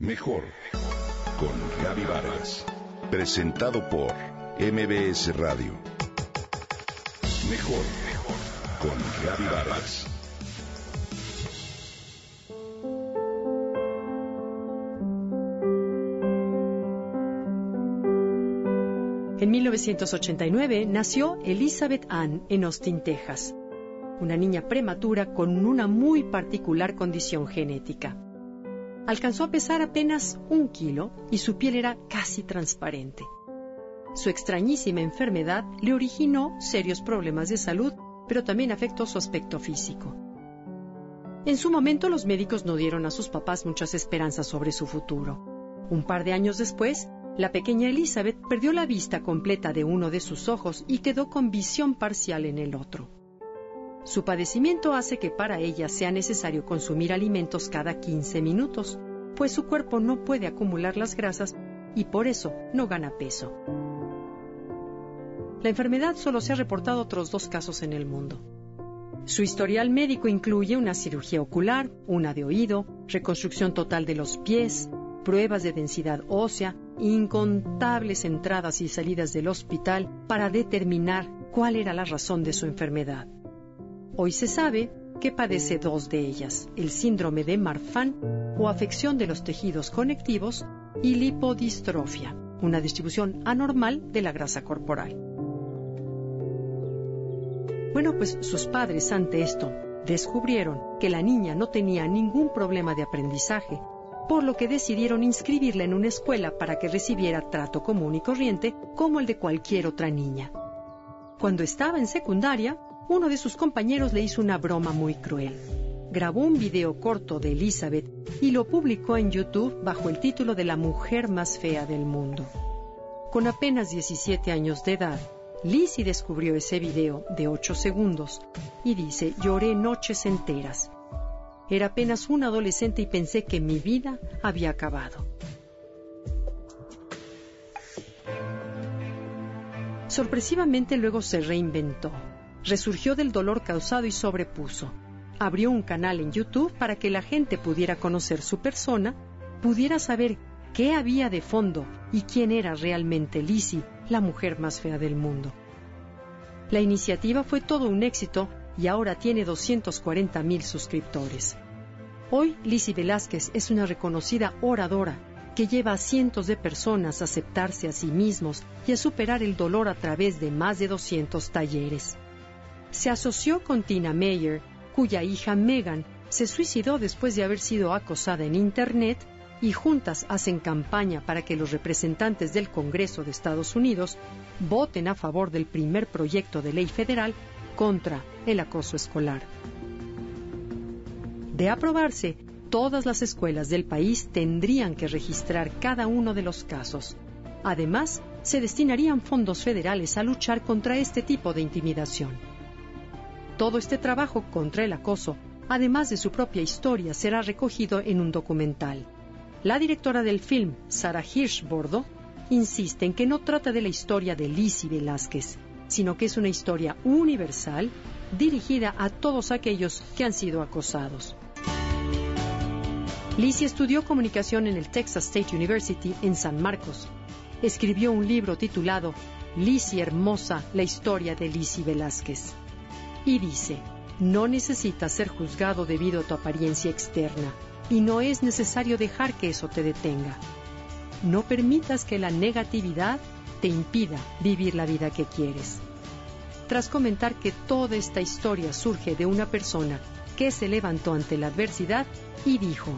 Mejor con Gaby Vargas. Presentado por MBS Radio. Mejor con Gaby Vargas. En 1989 nació Elizabeth Ann en Austin, Texas, una niña prematura con una muy particular condición genética. Alcanzó a pesar apenas un kilo y su piel era casi transparente. Su extrañísima enfermedad le originó serios problemas de salud, pero también afectó su aspecto físico. En su momento los médicos no dieron a sus papás muchas esperanzas sobre su futuro. Un par de años después, la pequeña Elizabeth perdió la vista completa de uno de sus ojos y quedó con visión parcial en el otro. Su padecimiento hace que para ella sea necesario consumir alimentos cada 15 minutos, pues su cuerpo no puede acumular las grasas y por eso no gana peso. La enfermedad solo se ha reportado otros dos casos en el mundo. Su historial médico incluye una cirugía ocular, una de oído, reconstrucción total de los pies, pruebas de densidad ósea, incontables entradas y salidas del hospital para determinar cuál era la razón de su enfermedad. Hoy se sabe que padece dos de ellas, el síndrome de Marfan o afección de los tejidos conectivos y lipodistrofia, una distribución anormal de la grasa corporal. Bueno, pues sus padres ante esto descubrieron que la niña no tenía ningún problema de aprendizaje, por lo que decidieron inscribirla en una escuela para que recibiera trato común y corriente como el de cualquier otra niña. Cuando estaba en secundaria, uno de sus compañeros le hizo una broma muy cruel. Grabó un video corto de Elizabeth y lo publicó en YouTube bajo el título de La mujer más fea del mundo. Con apenas 17 años de edad, Lizzie descubrió ese video de 8 segundos y dice, lloré noches enteras. Era apenas un adolescente y pensé que mi vida había acabado. Sorpresivamente luego se reinventó, resurgió del dolor causado y sobrepuso. Abrió un canal en YouTube para que la gente pudiera conocer su persona, pudiera saber qué había de fondo y quién era realmente Lizzie, la mujer más fea del mundo. La iniciativa fue todo un éxito y ahora tiene 240 mil suscriptores. Hoy Lizzie Velázquez es una reconocida oradora que lleva a cientos de personas a aceptarse a sí mismos y a superar el dolor a través de más de 200 talleres. Se asoció con Tina Meyer, cuya hija Megan se suicidó después de haber sido acosada en Internet y juntas hacen campaña para que los representantes del Congreso de Estados Unidos voten a favor del primer proyecto de ley federal contra el acoso escolar. De aprobarse, todas las escuelas del país tendrían que registrar cada uno de los casos. Además, se destinarían fondos federales a luchar contra este tipo de intimidación. Todo este trabajo contra el acoso, además de su propia historia, será recogido en un documental. La directora del film, Sarah Hirschbordo, insiste en que no trata de la historia de Lizzie Velázquez, sino que es una historia universal dirigida a todos aquellos que han sido acosados. Lizzie estudió comunicación en el Texas State University en San Marcos. Escribió un libro titulado Lizzie Hermosa, la historia de Lizzie Velázquez. Y dice, no necesitas ser juzgado debido a tu apariencia externa y no es necesario dejar que eso te detenga. No permitas que la negatividad te impida vivir la vida que quieres. Tras comentar que toda esta historia surge de una persona que se levantó ante la adversidad y dijo,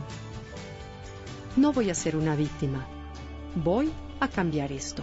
no voy a ser una víctima, voy a cambiar esto.